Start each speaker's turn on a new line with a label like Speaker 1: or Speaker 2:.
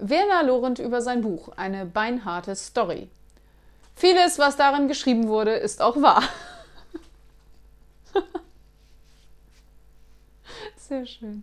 Speaker 1: Werner Lorent über sein Buch Eine beinharte Story. Vieles, was darin geschrieben wurde, ist auch wahr. Sehr schön.